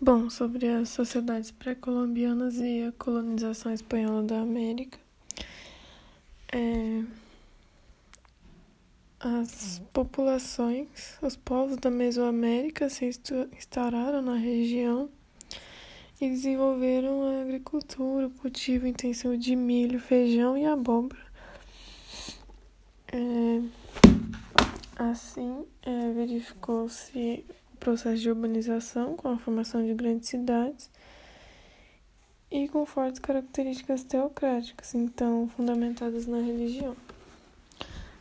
Bom, sobre as sociedades pré-colombianas e a colonização espanhola da América, é, as populações, os povos da Mesoamérica se instauraram na região e desenvolveram a agricultura, o cultivo intensivo de milho, feijão e abóbora. É, assim, é, verificou-se processo de urbanização com a formação de grandes cidades e com fortes características teocráticas, então fundamentadas na religião.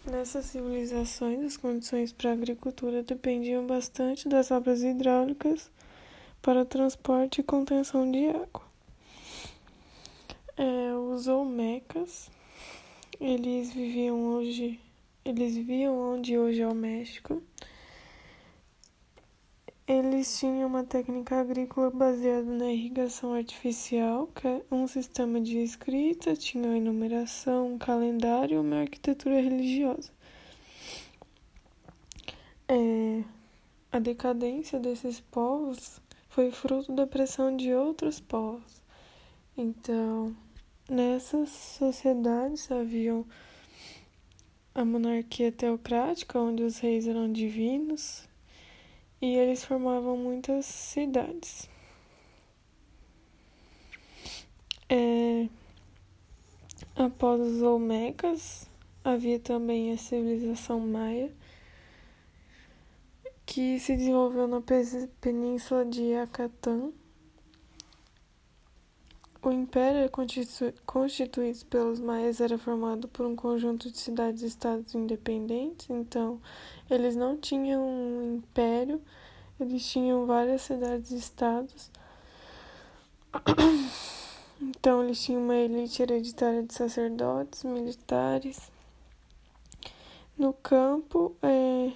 Nessas civilizações, as condições para a agricultura dependiam bastante das obras hidráulicas para transporte e contenção de água. É, os Olmecas, eles viviam hoje, eles viviam onde hoje é o México, eles tinham uma técnica agrícola baseada na irrigação artificial, é um sistema de escrita, tinha uma enumeração, um calendário e uma arquitetura religiosa. É, a decadência desses povos foi fruto da pressão de outros povos. Então, nessas sociedades haviam a monarquia teocrática, onde os reis eram divinos, e eles formavam muitas cidades. É, após os Olmecas, havia também a civilização maia, que se desenvolveu na península de Yucatán. O império constituído pelos maias era formado por um conjunto de cidades-estados independentes, então eles não tinham um império, eles tinham várias cidades-estados. Então eles tinham uma elite hereditária de sacerdotes, militares. No campo é,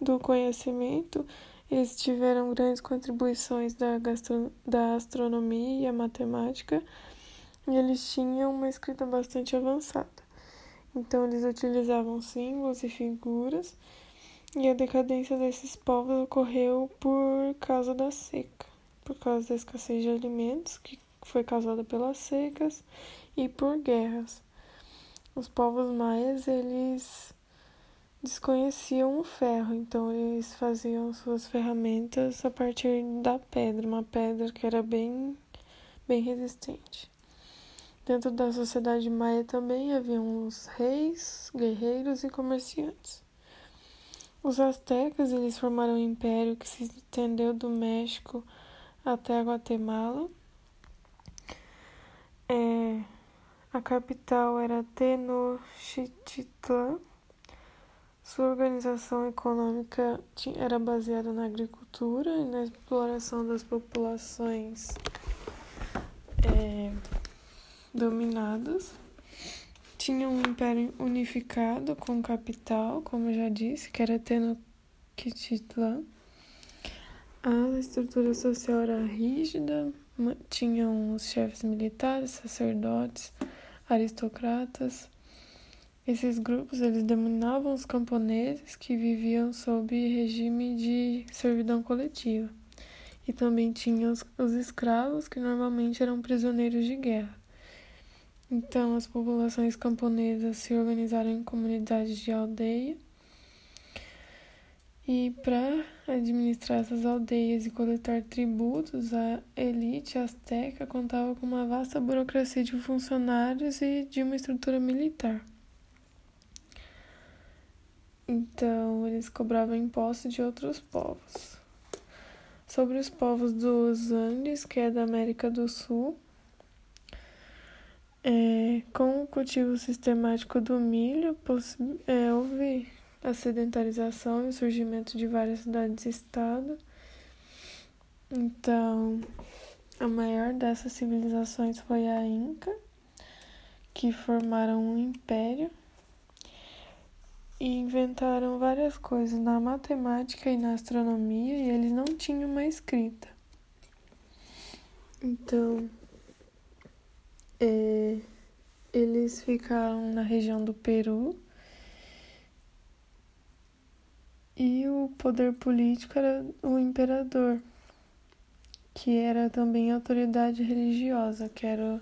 do conhecimento, eles tiveram grandes contribuições da, da astronomia e a matemática, e eles tinham uma escrita bastante avançada. Então, eles utilizavam símbolos e figuras, e a decadência desses povos ocorreu por causa da seca, por causa da escassez de alimentos, que foi causada pelas secas, e por guerras. Os povos maias, eles desconheciam o ferro, então eles faziam suas ferramentas a partir da pedra, uma pedra que era bem, bem resistente. Dentro da sociedade maia também haviam os reis, guerreiros e comerciantes. Os astecas eles formaram um império que se estendeu do México até a Guatemala. É, a capital era Tenochtitlan sua organização econômica era baseada na agricultura e na exploração das populações é, dominadas. Tinha um império unificado com capital, como já disse, que era Tenochtitlan. A estrutura social era rígida, tinham os chefes militares, sacerdotes, aristocratas, esses grupos eles dominavam os camponeses que viviam sob regime de servidão coletiva. E também tinha os, os escravos que normalmente eram prisioneiros de guerra. Então, as populações camponesas se organizaram em comunidades de aldeia. E para administrar essas aldeias e coletar tributos, a elite azteca contava com uma vasta burocracia de funcionários e de uma estrutura militar. Então, eles cobravam impostos de outros povos. Sobre os povos dos Andes, que é da América do Sul, é, com o cultivo sistemático do milho, é, houve a sedentarização e o surgimento de várias cidades-estado. Então, a maior dessas civilizações foi a Inca, que formaram um império e inventaram várias coisas na matemática e na astronomia e eles não tinham uma escrita. Então, é, eles ficaram na região do Peru e o poder político era o imperador. que era também autoridade religiosa, que era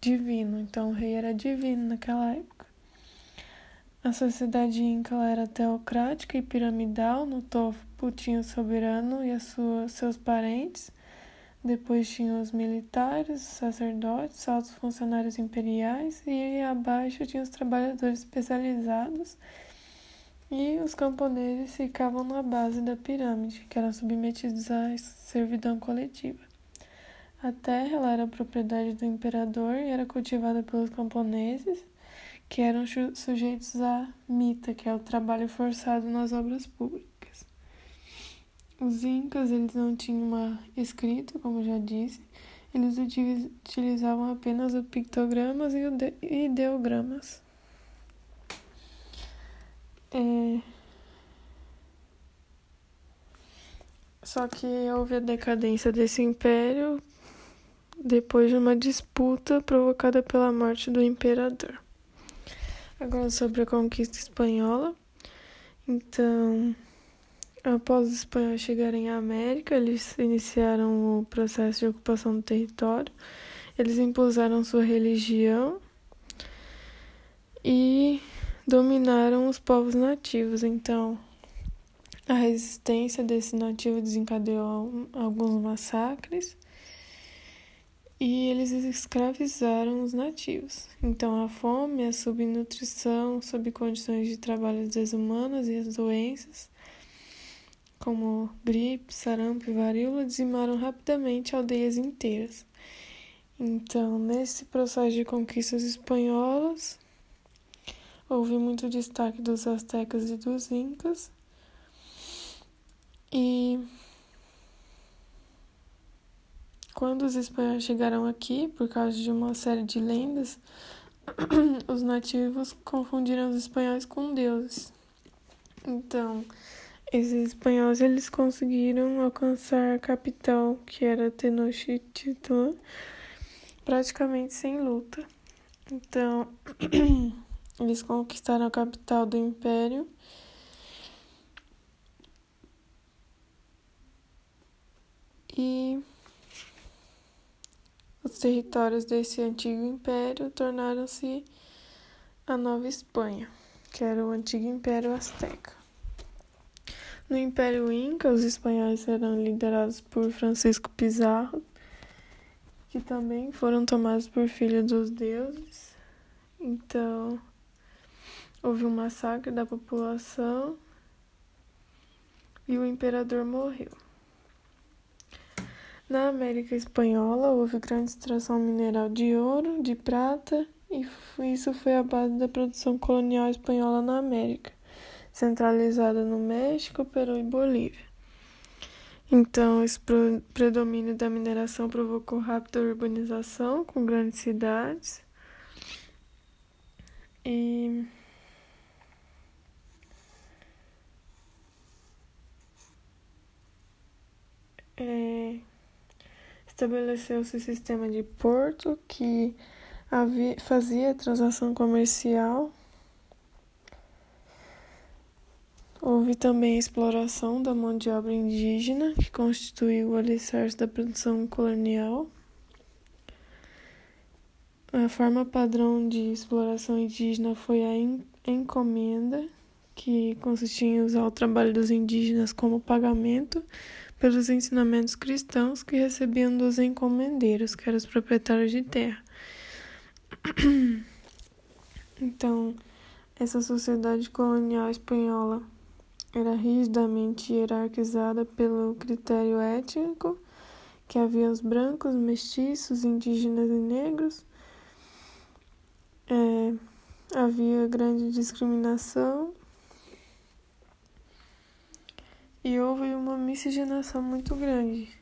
divino. Então o rei era divino naquela época. A sociedade inca era teocrática e piramidal. No topo tinha o soberano e sua, seus parentes. Depois tinha os militares, os sacerdotes, altos funcionários imperiais e abaixo tinha os trabalhadores especializados e os camponeses ficavam na base da pirâmide, que eram submetidos à servidão coletiva. A terra era propriedade do imperador e era cultivada pelos camponeses, que eram sujeitos à mita, que é o trabalho forçado nas obras públicas. Os incas, eles não tinham uma escrita, como já disse, eles utilizavam apenas os pictogramas e ideogramas. É... Só que houve a decadência desse império depois de uma disputa provocada pela morte do imperador. Agora sobre a conquista espanhola. Então, Após os espanhóis chegarem à América, eles iniciaram o processo de ocupação do território. Eles impuseram sua religião e dominaram os povos nativos. Então, a resistência desse nativo desencadeou alguns massacres e eles escravizaram os nativos. Então, a fome, a subnutrição, sob condições de trabalho desumanas e as doenças como gripe, sarampo e varíola, dizimaram rapidamente aldeias inteiras. Então, nesse processo de conquistas espanholas, houve muito destaque dos astecas e dos incas. E quando os espanhóis chegaram aqui, por causa de uma série de lendas, os nativos confundiram os espanhóis com deuses. Então, esses espanhóis eles conseguiram alcançar a capital, que era Tenochtitlan, praticamente sem luta. Então, eles conquistaram a capital do império. E os territórios desse antigo império tornaram-se a Nova Espanha, que era o antigo Império Azteca. No Império Inca, os espanhóis eram liderados por Francisco Pizarro, que também foram tomados por filho dos deuses. Então, houve um massacre da população e o imperador morreu. Na América Espanhola, houve grande extração mineral de ouro, de prata, e isso foi a base da produção colonial espanhola na América centralizada no México, Peru e Bolívia. Então, esse predomínio da mineração provocou rápida urbanização com grandes cidades. E é, estabeleceu-se o sistema de porto que havia, fazia transação comercial Houve também a exploração da mão de obra indígena, que constituiu o alicerce da produção colonial. A forma padrão de exploração indígena foi a encomenda, que consistia em usar o trabalho dos indígenas como pagamento pelos ensinamentos cristãos que recebiam dos encomendeiros, que eram os proprietários de terra. Então, essa sociedade colonial espanhola era rigidamente hierarquizada pelo critério étnico, que havia os brancos, mestiços, indígenas e negros. É, havia grande discriminação e houve miscigenação muito grande.